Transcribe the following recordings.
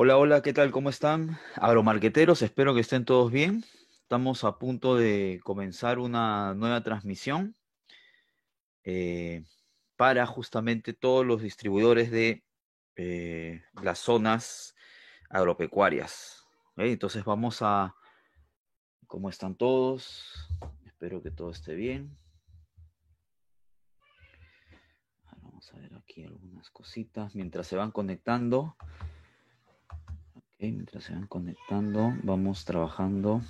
Hola, hola, ¿qué tal? ¿Cómo están? Agromarqueteros, espero que estén todos bien. Estamos a punto de comenzar una nueva transmisión eh, para justamente todos los distribuidores de eh, las zonas agropecuarias. Entonces vamos a... ¿Cómo están todos? Espero que todo esté bien. Vamos a ver aquí algunas cositas mientras se van conectando. Mientras se van conectando, vamos trabajando.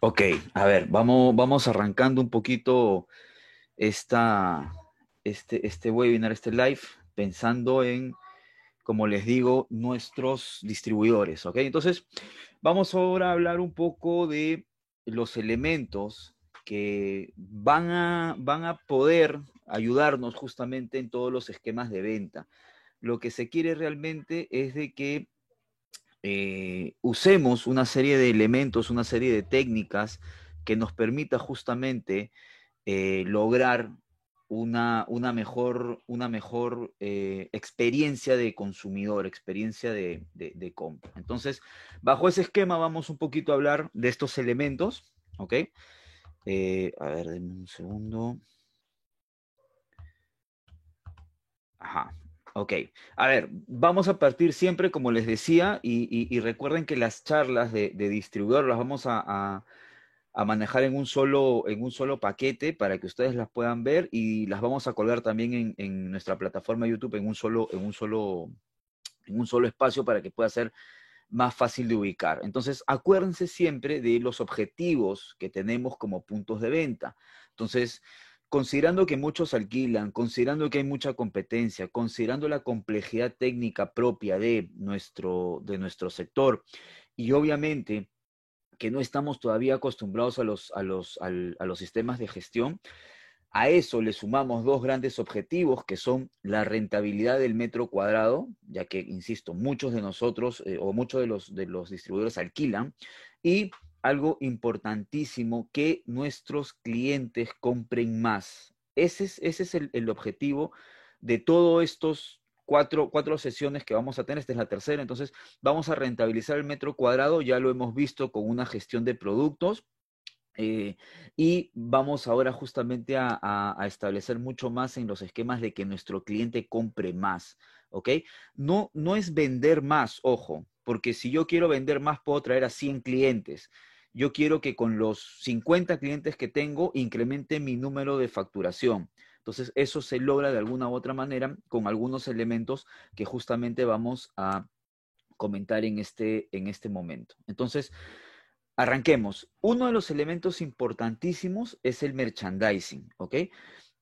Ok, a ver, vamos, vamos arrancando un poquito esta, este, este webinar, este live, pensando en, como les digo, nuestros distribuidores, ¿ok? Entonces, vamos ahora a hablar un poco de los elementos que van a, van a poder ayudarnos justamente en todos los esquemas de venta. Lo que se quiere realmente es de que eh, usemos una serie de elementos, una serie de técnicas que nos permita justamente eh, lograr una, una mejor, una mejor eh, experiencia de consumidor, experiencia de, de- compra. Entonces, bajo ese esquema vamos un poquito a hablar de estos elementos, ¿ok? Eh, a ver, denme un segundo. Ajá, ok. A ver, vamos a partir siempre, como les decía, y, y- recuerden que las charlas de, distribuidor las vamos a- a manejar en un solo, en un solo paquete para que ustedes las puedan ver y las vamos a colgar también en, nuestra plataforma YouTube en un solo, en un solo, en un solo espacio para que pueda ser más fácil de ubicar. Entonces, acuérdense siempre de los objetivos que tenemos como puntos de venta. Entonces, considerando que muchos alquilan, considerando que hay mucha competencia, considerando la complejidad técnica propia de nuestro, de nuestro sector y obviamente que no estamos todavía acostumbrados a los, a los, a los sistemas de gestión, a eso le sumamos dos grandes objetivos que son la rentabilidad del metro cuadrado, ya que, insisto, muchos de nosotros eh, o muchos de los, de los distribuidores alquilan, y algo importantísimo, que nuestros clientes compren más. Ese es, ese es el, el objetivo de todos estos cuatro, cuatro sesiones que vamos a tener. Esta es la tercera, entonces vamos a rentabilizar el metro cuadrado, ya lo hemos visto con una gestión de productos. Eh, y vamos ahora justamente a, establecer mucho más en los esquemas de que nuestro cliente compre más, ¿ok? No, no es vender más, ojo, porque si yo quiero vender más, puedo traer a 100 clientes. Yo quiero que con los 50 clientes que tengo incremente mi número de facturación. Entonces, eso se logra de alguna u otra manera con algunos elementos que justamente vamos a comentar en este, en este momento. Entonces, Arranquemos. Uno de los elementos importantísimos es el merchandising, ¿ok?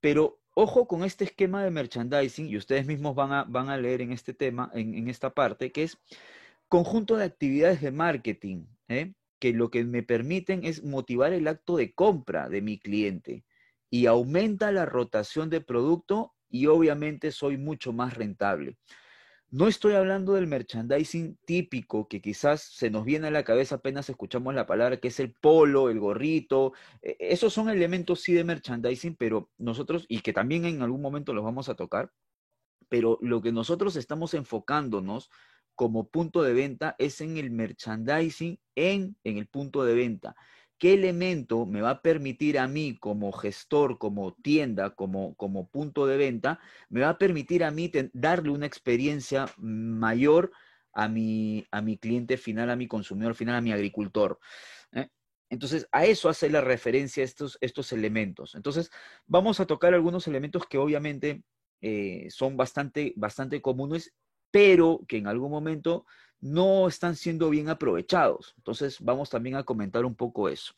Pero ojo con este esquema de merchandising, y ustedes mismos van a, van a leer en este tema, en, en esta parte, que es conjunto de actividades de marketing, ¿eh? que lo que me permiten es motivar el acto de compra de mi cliente y aumenta la rotación de producto y obviamente soy mucho más rentable. No estoy hablando del merchandising típico que quizás se nos viene a la cabeza apenas escuchamos la palabra, que es el polo, el gorrito. Eh, Esos son elementos sí de merchandising, pero nosotros, y que también en algún momento los vamos a tocar, pero lo que nosotros estamos enfocándonos como punto de venta es en el merchandising en, en el punto de venta. ¿Qué elemento me va a permitir a mí como gestor, como tienda, como, como punto de venta, me va a permitir a mí darle una experiencia mayor a mi, a mi cliente final, a mi consumidor final, a mi agricultor? ¿eh? Entonces, a eso hace la referencia estos, estos elementos. Entonces, vamos a tocar algunos elementos que obviamente eh, son bastante, bastante comunes, pero que en algún momento no están siendo bien aprovechados. Entonces, vamos también a comentar un poco eso.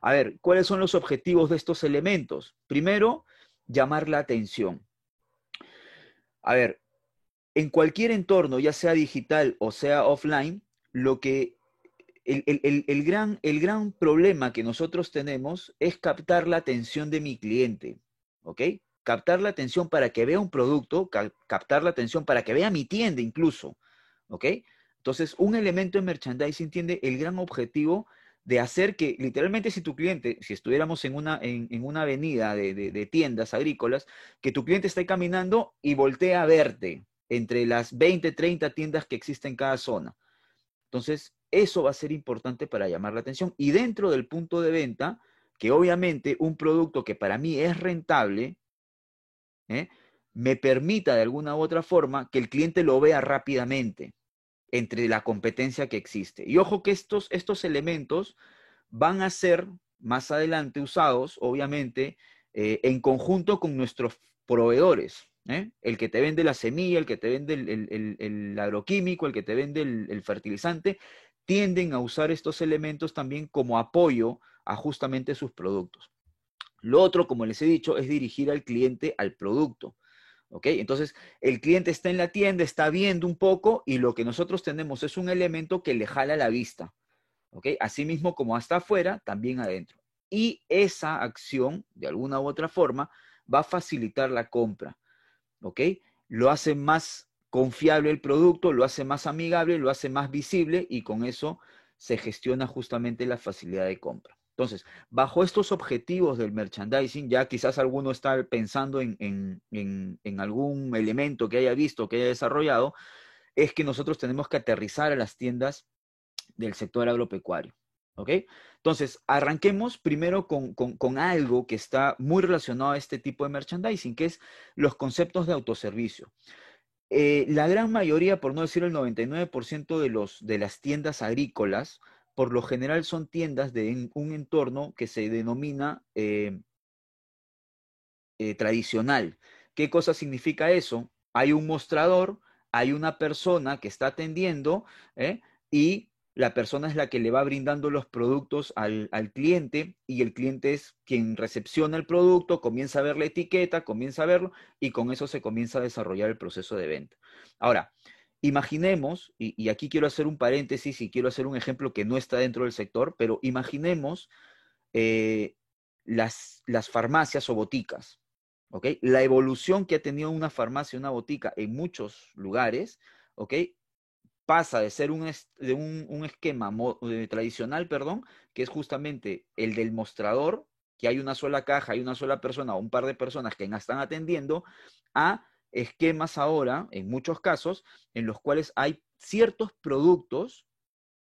A ver, ¿cuáles son los objetivos de estos elementos? Primero, llamar la atención. A ver, en cualquier entorno, ya sea digital o sea offline, lo que el, el- el- gran, el gran problema que nosotros tenemos es captar la atención de mi cliente, ¿ok? Captar la atención para que vea un producto, ca- captar la atención para que vea mi tienda incluso, ¿ok? Entonces, un elemento de merchandising tiene el gran objetivo de hacer que literalmente si tu cliente, si estuviéramos en una, en, una avenida de, tiendas agrícolas, que tu cliente esté caminando y voltea a verte entre las 20, 30 tiendas que existen en cada zona. Entonces, eso va a ser importante para llamar la atención. Y dentro del punto de venta, que obviamente un producto que para mí es rentable, ¿eh? me permita de alguna u otra forma que el cliente lo vea rápidamente entre la competencia que existe. Y ojo que estos, estos elementos van a ser más adelante usados, obviamente, eh, en conjunto con nuestros proveedores. ¿eh? El que te vende la semilla, el que te vende el, agroquímico, el que te vende el, fertilizante, tienden a usar estos elementos también como apoyo a justamente sus productos. Lo otro, como les he dicho, es dirigir al cliente al producto. ¿Ok? Entonces, el cliente está en la tienda, está viendo un poco y lo que nosotros tenemos es un elemento que le jala la vista. ¿Ok? Asimismo, como hasta afuera, también adentro. Y esa acción, de alguna u otra forma, va a facilitar la compra. ¿Ok? Lo hace más confiable el producto, lo hace más amigable, lo hace más visible y con eso se gestiona justamente la facilidad de compra. Entonces, bajo estos objetivos del merchandising, ya quizás alguno está pensando en, algún elemento que haya visto, que haya desarrollado, es que nosotros tenemos que aterrizar a las tiendas del sector agropecuario. ¿Ok? Entonces, arranquemos primero con, algo que está muy relacionado a este tipo de merchandising, que es los conceptos de autoservicio. Eh, la gran mayoría, por no decir el 99% de, los, de las tiendas agrícolas, por lo general son tiendas de un entorno que se denomina eh, eh, tradicional. ¿Qué cosa significa eso? Hay un mostrador, hay una persona que está atendiendo ¿eh? y la persona es la que le va brindando los productos al, al, cliente y el cliente es quien recepciona el producto, comienza a ver la etiqueta, comienza a verlo y con eso se comienza a desarrollar el proceso de venta. Ahora, Imaginemos, y, aquí quiero hacer un paréntesis y quiero hacer un ejemplo que no está dentro del sector, pero imaginemos eh, las, las farmacias o boticas. La evolución que ha tenido una farmacia, una botica en muchos lugares, pasa de ser un, de un, esquema eh, tradicional, perdón, que es justamente el del mostrador, que hay una sola caja, hay una sola persona o un par de personas que están atendiendo, a esquemas ahora, en muchos casos, en los cuales hay ciertos productos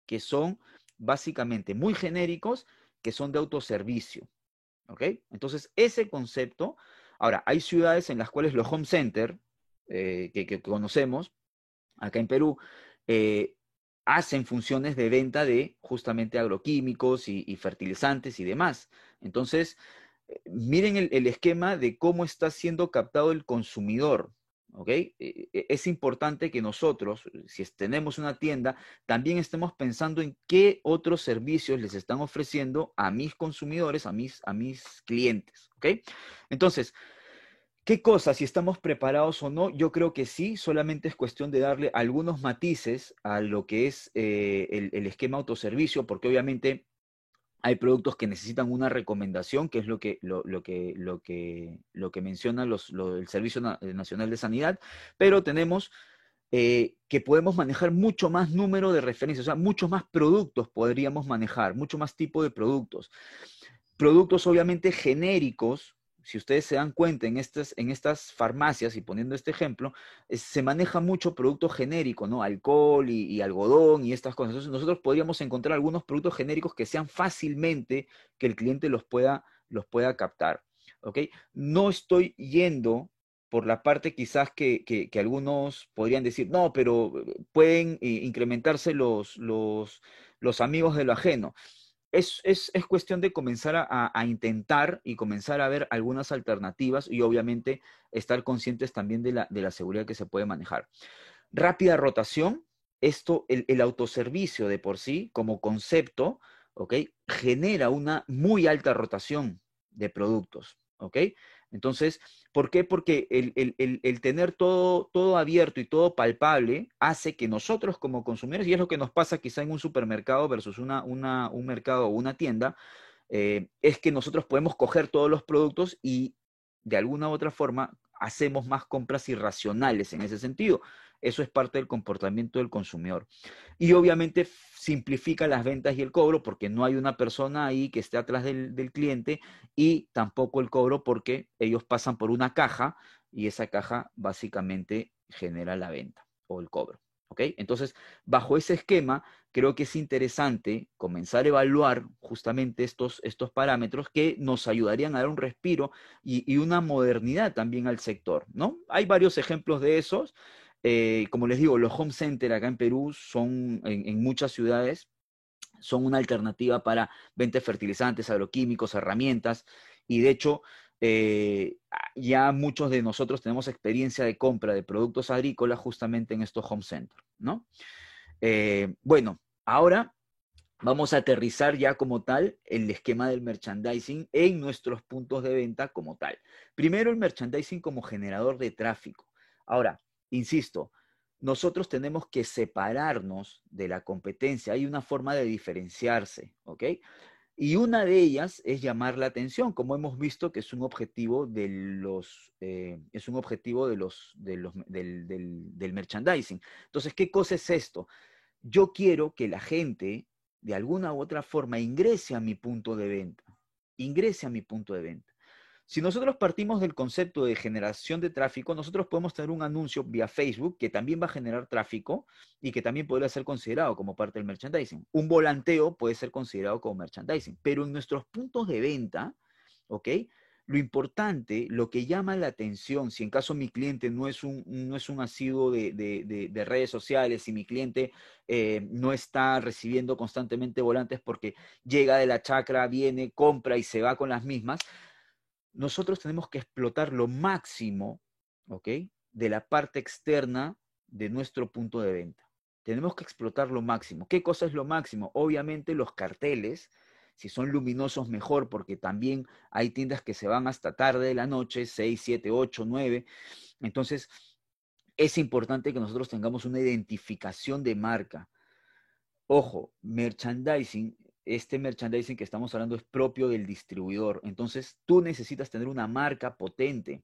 que son básicamente muy genéricos, que son de autoservicio. ¿Ok? Entonces, ese concepto, ahora, hay ciudades en las cuales los home center, eh, que, conocemos, acá en Perú, eh, hacen funciones de venta de justamente agroquímicos y, fertilizantes y demás. Entonces, eh, miren el, esquema de cómo está siendo captado el consumidor. ¿Ok? E, e, es importante que nosotros, si tenemos una tienda, también estemos pensando en qué otros servicios les están ofreciendo a mis consumidores, a mis, a mis clientes, ¿ok? Entonces, ¿qué cosas, si estamos preparados o no? Yo creo que sí, solamente es cuestión de darle algunos matices a lo que es eh, el, el esquema autoservicio, porque obviamente hay productos que necesitan una recomendación, que es lo que, lo, que, lo que, lo que menciona el Servicio eh, Nacional de Sanidad, pero tenemos eh, que podemos manejar mucho más número de referencias, o sea, muchos más productos podríamos manejar, mucho más tipo de productos. Productos obviamente genéricos, si ustedes se dan cuenta en estas, en estas farmacias, y poniendo este ejemplo, se maneja mucho producto genérico, ¿no? Alcohol y, algodón y estas cosas. Entonces nosotros podríamos encontrar algunos productos genéricos que sean fácilmente que el cliente los pueda, los pueda captar, ¿ok? No estoy yendo por la parte quizás que, que, algunos podrían decir, no, pero pueden eh, incrementarse los, los, los amigos de lo ajeno es, cuestión de comenzar a, intentar y comenzar a ver algunas alternativas y obviamente estar conscientes también de la, seguridad que se puede manejar. Rápida rotación, esto, el, autoservicio de por sí como concepto, ¿ok? Genera una muy alta rotación de productos, ¿ok? Entonces, ¿por qué? Porque el, tener todo, todo abierto y todo palpable hace que nosotros como consumidores, y es lo que nos pasa quizá en un supermercado versus una, un mercado o una tienda, eh, es que nosotros podemos coger todos los productos y de alguna u otra forma hacemos más compras irracionales en ese sentido. Eso es parte del comportamiento del consumidor. Y obviamente simplifica las ventas y el cobro porque no hay una persona ahí que esté atrás del, del cliente y tampoco el cobro porque ellos pasan por una caja y esa caja básicamente genera la venta o el cobro. ¿Ok? Entonces, bajo ese esquema, creo que es interesante comenzar a evaluar justamente estos, estos parámetros que nos ayudarían a dar un respiro y, una modernidad también al sector, ¿no? Hay varios ejemplos de esos. Eh, como les digo, los home center acá en Perú son en, muchas ciudades son una alternativa para venta de fertilizantes, agroquímicos, herramientas, y de hecho, eh, ya muchos de nosotros tenemos experiencia de compra de productos agrícolas justamente en estos home centers, ¿no? Eh, bueno, ahora vamos a aterrizar ya como tal el esquema del merchandising en nuestros puntos de venta como tal. Primero el merchandising como generador de tráfico. Ahora, insisto, nosotros tenemos que separarnos de la competencia. Hay una forma de diferenciarse, ¿ok? Y una de ellas es llamar la atención, como hemos visto que es un objetivo de los, eh, es un objetivo de los, del, del, merchandising. Entonces, ¿qué cosa es esto? Yo quiero que la gente, de alguna u otra forma, ingrese a mi punto de venta, ingrese a mi punto de venta. Si nosotros partimos del concepto de generación de tráfico, nosotros podemos tener un anuncio vía Facebook que también va a generar tráfico y que también podría ser considerado como parte del merchandising. Un volanteo puede ser considerado como merchandising, pero en nuestros puntos de venta, ¿ok? Lo importante, lo que llama la atención, si en caso mi cliente no es un, no es un asiduo de, redes sociales, si mi cliente eh, no está recibiendo constantemente volantes porque llega de la chacra, viene, compra y se va con las mismas, nosotros tenemos que explotar lo máximo, ¿ok? De la parte externa de nuestro punto de venta. Tenemos que explotar lo máximo. ¿Qué cosa es lo máximo? Obviamente los carteles, si son luminosos mejor, porque también hay tiendas que se van hasta tarde de la noche, 6, 7, 8, 9. Entonces, es importante que nosotros tengamos una identificación de marca. Ojo, merchandising este merchandising que estamos hablando es propio del distribuidor. Entonces, tú necesitas tener una marca potente.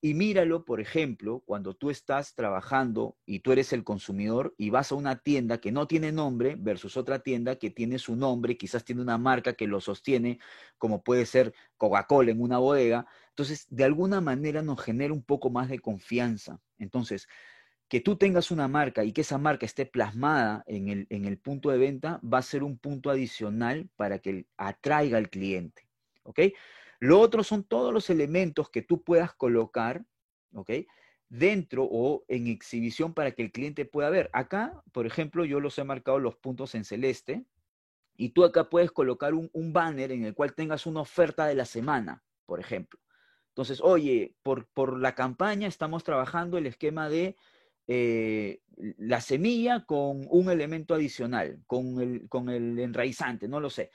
Y míralo, por ejemplo, cuando tú estás trabajando y tú eres el consumidor y vas a una tienda que no tiene nombre versus otra tienda que tiene su nombre, quizás tiene una marca que lo sostiene, como puede ser Coca-Cola en una bodega. Entonces, de alguna manera nos genera un poco más de confianza. Entonces, que tú tengas una marca y que esa marca esté plasmada en el, en el punto de venta va a ser un punto adicional para que atraiga al cliente. ¿Ok? Lo otro son todos los elementos que tú puedas colocar, ¿ok? Dentro o en exhibición para que el cliente pueda ver. Acá, por ejemplo, yo los he marcado los puntos en celeste y tú acá puedes colocar un, banner en el cual tengas una oferta de la semana, por ejemplo. Entonces, oye, por, por la campaña estamos trabajando el esquema de eh, la semilla con un elemento adicional, con el, con el enraizante, no lo sé.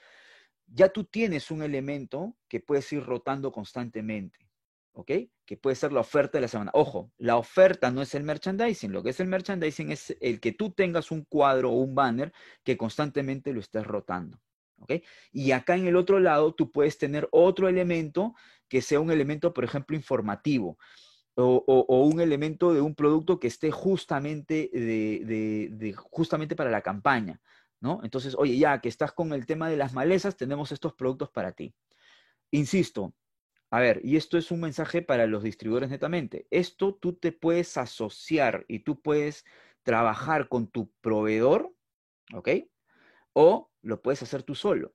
Ya tú tienes un elemento que puedes ir rotando constantemente, ¿ok? Que puede ser la oferta de la semana. Ojo, la oferta no es el merchandising, lo que es el merchandising es el que tú tengas un cuadro o un banner que constantemente lo estés rotando. ¿ok? Y acá en el otro lado tú puedes tener otro elemento que sea un elemento, por ejemplo, informativo o, un elemento de un producto que esté justamente, de, justamente para la campaña, ¿no? Entonces, oye, ya que estás con el tema de las malezas, tenemos estos productos para ti. Insisto, a ver, y esto es un mensaje para los distribuidores netamente. Esto tú te puedes asociar y tú puedes trabajar con tu proveedor, ¿ok? O lo puedes hacer tú solo.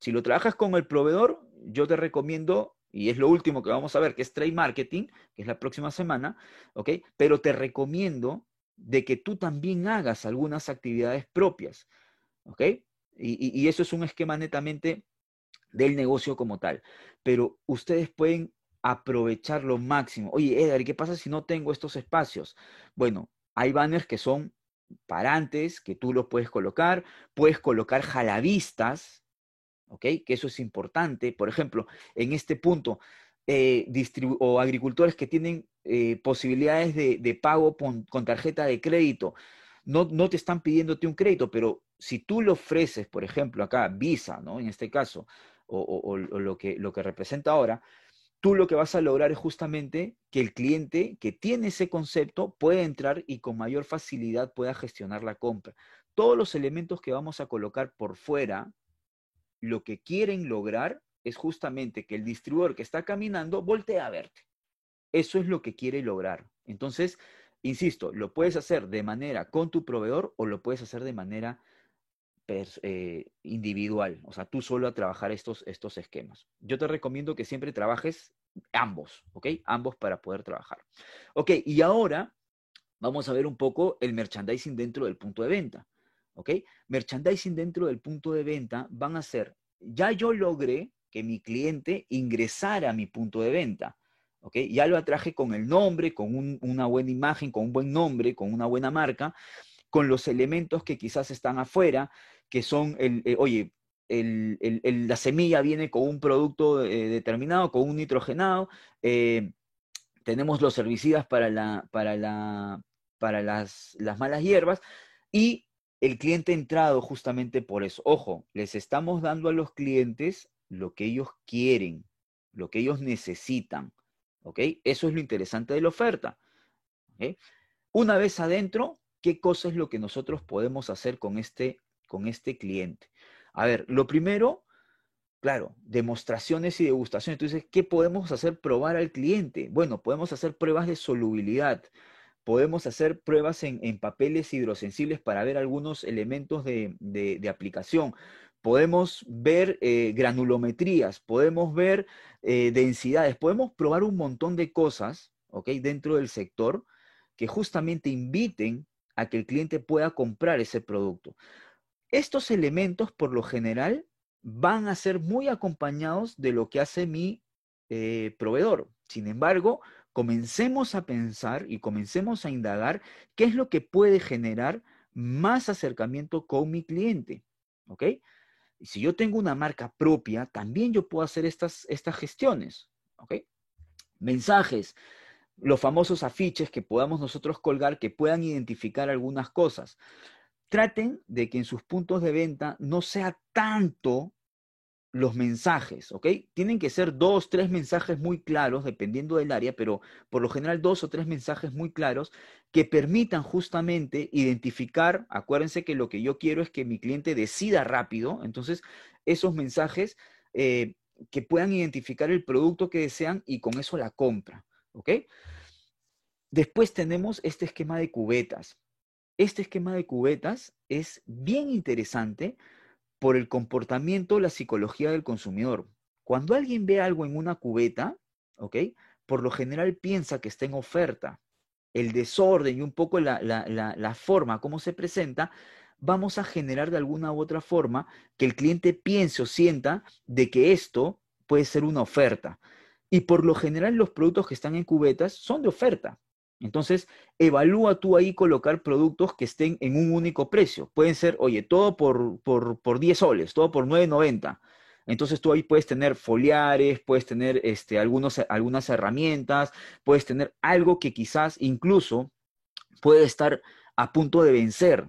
Si lo trabajas con el proveedor, yo te recomiendo y es lo último que vamos a ver, que es trade marketing, que es la próxima semana, ¿ok? Pero te recomiendo de que tú también hagas algunas actividades propias, ¿ok? Y, eso es un esquema netamente del negocio como tal. Pero ustedes pueden aprovechar lo máximo. Oye, Edgar, ¿qué pasa si no tengo estos espacios? Bueno, hay banners que son parantes, que tú los puedes colocar, puedes colocar jalavistas, ¿ok? Que eso es importante. Por ejemplo, en este punto, eh, o agricultores que tienen eh, posibilidades de, pago con, tarjeta de crédito, no, no te están pidiéndote un crédito, pero si tú le ofreces, por ejemplo, acá Visa, ¿no? En este caso, o, lo, que, lo que representa ahora, tú lo que vas a lograr es justamente que el cliente que tiene ese concepto pueda entrar y con mayor facilidad pueda gestionar la compra. Todos los elementos que vamos a colocar por fuera, lo que quieren lograr es justamente que el distribuidor que está caminando voltee a verte. Eso es lo que quiere lograr. Entonces, insisto, lo puedes hacer de manera con tu proveedor o lo puedes hacer de manera eh, individual, o sea, tú solo a trabajar estos, estos esquemas. Yo te recomiendo que siempre trabajes ambos, ¿ok? Ambos para poder trabajar. Ok, y ahora vamos a ver un poco el merchandising dentro del punto de venta, ¿ok? Merchandising dentro del punto de venta van a ser, ya yo logré que mi cliente ingresara a mi punto de venta, ¿ok? Ya lo atraje con el nombre, con una buena imagen, con un buen nombre, con una buena marca, con los elementos que quizás están afuera, que son, el, eh, oye, la semilla viene con un producto eh, determinado, con un nitrogenado, eh, tenemos los herbicidas para, la, para, la, para las, las malas hierbas y el cliente ha entrado justamente por eso. Ojo, les estamos dando a los clientes lo que ellos quieren, lo que ellos necesitan. ¿Ok? Eso es lo interesante de la oferta. Una vez adentro, ¿qué cosa es lo que nosotros podemos hacer con este con este cliente? A ver, lo primero, claro, demostraciones y degustaciones. Entonces, ¿qué podemos hacer? Probar al cliente. Bueno, podemos hacer pruebas de solubilidad. Podemos hacer pruebas en, papeles hidrosensibles para ver algunos elementos de, aplicación. Podemos ver eh, granulometrías, podemos ver eh, densidades, podemos probar un montón de cosas, ¿ok? Dentro del sector que justamente inviten a que el cliente pueda comprar ese producto. Estos elementos, por lo general, van a ser muy acompañados de lo que hace mi eh, proveedor. Sin embargo, comencemos a pensar y comencemos a indagar qué es lo que puede generar más acercamiento con mi cliente. ¿Ok? Si yo tengo una marca propia, también yo puedo hacer estas, estas gestiones. ¿Ok? Mensajes, los famosos afiches que podamos nosotros colgar que puedan identificar algunas cosas traten de que en sus puntos de venta no sea tanto los mensajes, ¿ok? Tienen que ser dos, tres mensajes muy claros, dependiendo del área, pero por lo general dos o tres mensajes muy claros que permitan justamente identificar, acuérdense que lo que yo quiero es que mi cliente decida rápido, entonces esos mensajes eh, que puedan identificar el producto que desean y con eso la compra, ¿ok? Después tenemos este esquema de cubetas. Este esquema de cubetas es bien interesante por el comportamiento, la psicología del consumidor. Cuando alguien ve algo en una cubeta, ¿ok? Por lo general piensa que está en oferta. El desorden y un poco la, forma, cómo se presenta, vamos a generar de alguna u otra forma que el cliente piense o sienta de que esto puede ser una oferta. Y por lo general los productos que están en cubetas son de oferta. Entonces, evalúa tú ahí colocar productos que estén en un único precio. Pueden ser, oye, todo por, por, 10 soles, todo por 9.90. Entonces tú ahí puedes tener foliares, puedes tener este, algunos, algunas herramientas, puedes tener algo que quizás incluso puede estar a punto de vencer,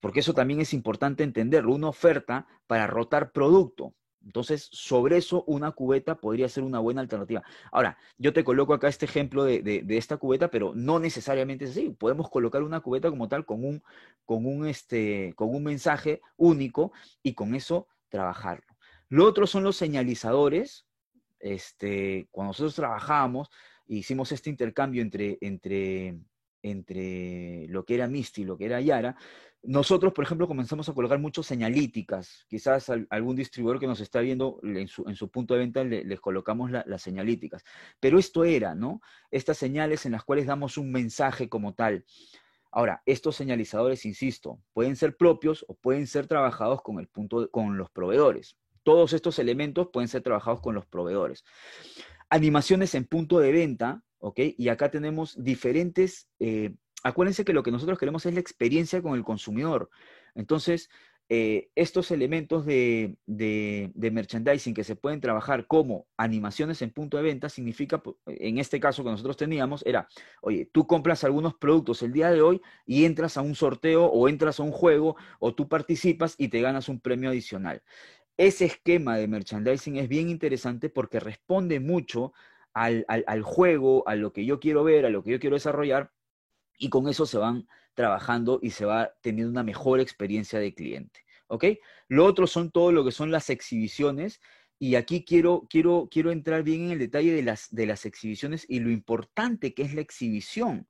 porque eso también es importante entenderlo, una oferta para rotar producto. Entonces, sobre eso, una cubeta podría ser una buena alternativa. Ahora, yo te coloco acá este ejemplo de, esta cubeta, pero no necesariamente es así. Podemos colocar una cubeta como tal con un, con un, este, con un mensaje único y con eso trabajarlo. Lo otro son los señalizadores. Este, cuando nosotros trabajamos, hicimos este intercambio entre, entre, entre lo que era Misty y lo que era Yara, nosotros, por ejemplo, comenzamos a colocar muchas señalíticas. Quizás algún distribuidor que nos está viendo en su, punto de venta les colocamos las señalíticas. Pero esto era, ¿no? Estas señales en las cuales damos un mensaje como tal. Ahora, estos señalizadores, insisto, pueden ser propios o pueden ser trabajados con, el punto, con los proveedores. Todos estos elementos pueden ser trabajados con los proveedores. Animaciones en punto de venta, ¿ok? Y acá tenemos diferentes eh, acuérdense que lo que nosotros queremos es la experiencia con el consumidor. Entonces, eh, estos elementos de, merchandising que se pueden trabajar como animaciones en punto de venta significa, en este caso que nosotros teníamos, era, oye, tú compras algunos productos el día de hoy y entras a un sorteo o entras a un juego o tú participas y te ganas un premio adicional. Ese esquema de merchandising es bien interesante porque responde mucho al, al, juego, a lo que yo quiero ver, a lo que yo quiero desarrollar, y con eso se van trabajando y se va teniendo una mejor experiencia de cliente. ¿Ok? Lo otro son todo lo que son las exhibiciones. Y aquí quiero, quiero, quiero entrar bien en el detalle de las, de las exhibiciones y lo importante que es la exhibición.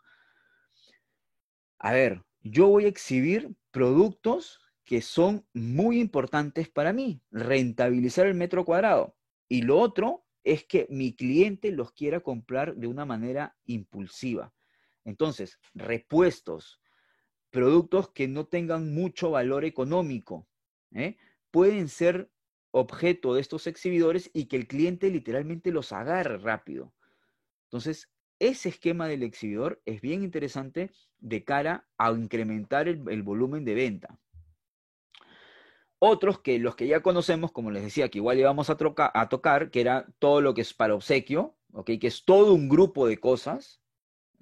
A ver, yo voy a exhibir productos que son muy importantes para mí, rentabilizar el metro cuadrado. Y lo otro es que mi cliente los quiera comprar de una manera impulsiva. Entonces, repuestos, productos que no tengan mucho valor económico, ¿eh? pueden ser objeto de estos exhibidores y que el cliente literalmente los agarre rápido. Entonces, ese esquema del exhibidor es bien interesante de cara a incrementar el, volumen de venta. Otros que los que ya conocemos, como les decía, que igual íbamos a, tocar, que era todo lo que es para obsequio, ¿okay? que es todo un grupo de cosas,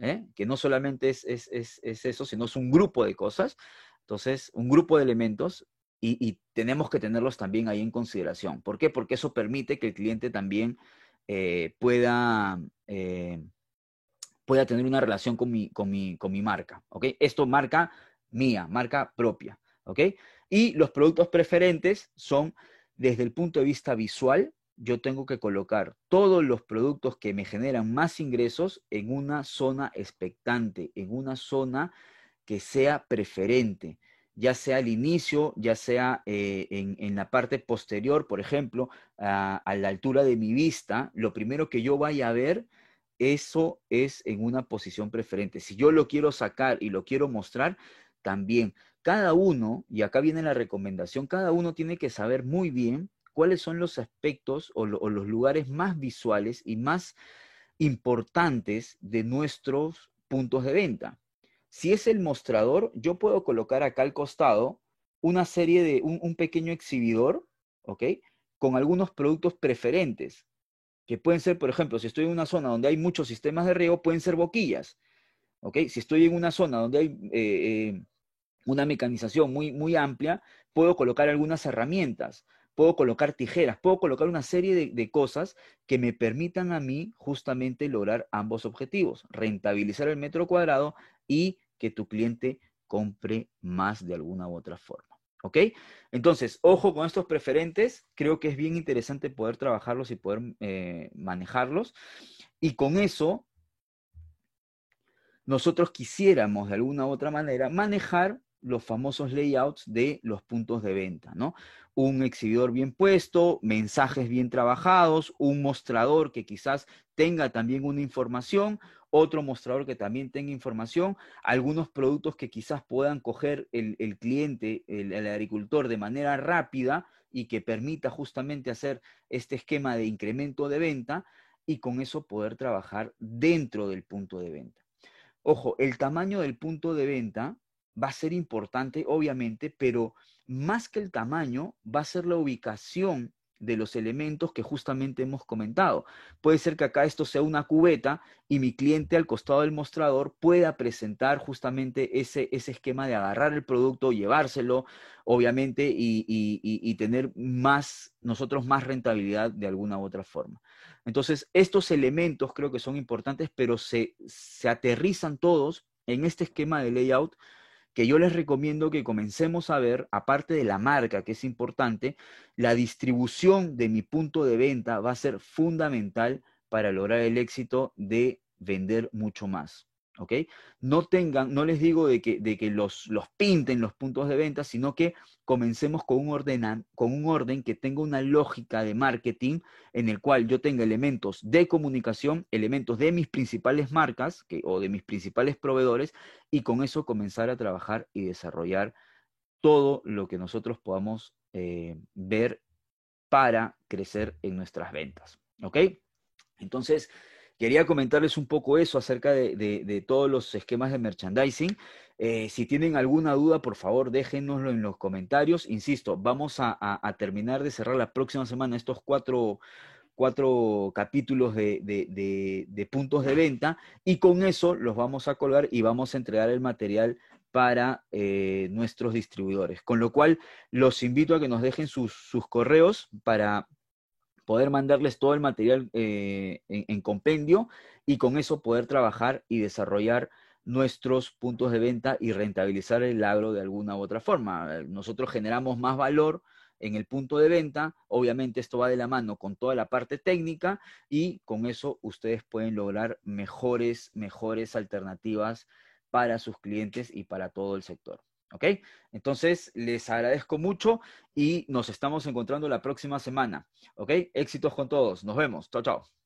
¿eh? que no solamente es, eso, sino es un grupo de cosas, entonces, un grupo de elementos, y, tenemos que tenerlos también ahí en consideración. ¿Por qué? Porque eso permite que el cliente también eh, pueda, eh, pueda tener una relación con mi, con mi, con mi marca, ¿ok? Esto marca mía, marca propia, ¿ok? Y los productos preferentes son desde el punto de vista visual, yo tengo que colocar todos los productos que me generan más ingresos en una zona expectante, en una zona que sea preferente, ya sea al inicio, ya sea eh, en, la parte posterior, por ejemplo, a, la altura de mi vista, lo primero que yo vaya a ver, eso es en una posición preferente. Si yo lo quiero sacar y lo quiero mostrar, también cada uno, y acá viene la recomendación, cada uno tiene que saber muy bien cuáles son los aspectos o, los lugares más visuales y más importantes de nuestros puntos de venta. Si es el mostrador, yo puedo colocar acá al costado una serie de, un, pequeño exhibidor, ¿ok? Con algunos productos preferentes, que pueden ser, por ejemplo, si estoy en una zona donde hay muchos sistemas de riego, pueden ser boquillas, ¿ok? Si estoy en una zona donde hay eh, eh, una mecanización muy, muy amplia, puedo colocar algunas herramientas puedo colocar tijeras, puedo colocar una serie de, cosas que me permitan a mí justamente lograr ambos objetivos, rentabilizar el metro cuadrado y que tu cliente compre más de alguna u otra forma. ¿Ok? Entonces, ojo con estos preferentes, creo que es bien interesante poder trabajarlos y poder eh, manejarlos. Y con eso, nosotros quisiéramos de alguna u otra manera manejar los famosos layouts de los puntos de venta, ¿no? Un exhibidor bien puesto, mensajes bien trabajados, un mostrador que quizás tenga también una información, otro mostrador que también tenga información, algunos productos que quizás puedan coger el, cliente, el, el agricultor de manera rápida y que permita justamente hacer este esquema de incremento de venta y con eso poder trabajar dentro del punto de venta. Ojo, el tamaño del punto de venta va a ser importante, obviamente, pero más que el tamaño, va a ser la ubicación de los elementos que justamente hemos comentado. Puede ser que acá esto sea una cubeta y mi cliente al costado del mostrador pueda presentar justamente ese, ese esquema de agarrar el producto, llevárselo, obviamente, y, y, tener más, nosotros más rentabilidad de alguna u otra forma. Entonces, estos elementos creo que son importantes, pero se, se aterrizan todos en este esquema de layout que yo les recomiendo que comencemos a ver, aparte de la marca, que es importante, la distribución de mi punto de venta va a ser fundamental para lograr el éxito de vender mucho más. ¿Ok? No tengan, no les digo de que, de que los, los pinten los puntos de venta, sino que comencemos con un, orden, con un orden que tenga una lógica de marketing en el cual yo tenga elementos de comunicación, elementos de mis principales marcas que, o de mis principales proveedores y con eso comenzar a trabajar y desarrollar todo lo que nosotros podamos eh, ver para crecer en nuestras ventas. ¿Ok? Entonces, Quería comentarles un poco eso acerca de, todos los esquemas de merchandising. Eh, si tienen alguna duda, por favor, déjenoslo en los comentarios. Insisto, vamos a, terminar de cerrar la próxima semana estos cuatro, capítulos de, puntos de venta y con eso los vamos a colgar y vamos a entregar el material para eh, nuestros distribuidores. Con lo cual, los invito a que nos dejen sus correos para poder mandarles todo el material eh, en, compendio y con eso poder trabajar y desarrollar nuestros puntos de venta y rentabilizar el agro de alguna u otra forma. Nosotros generamos más valor en el punto de venta, obviamente esto va de la mano con toda la parte técnica y con eso ustedes pueden lograr mejores, mejores alternativas para sus clientes y para todo el sector. ¿Ok? Entonces, les agradezco mucho y nos estamos encontrando la próxima semana. ¿Ok? Éxitos con todos. Nos vemos. Chao, chao.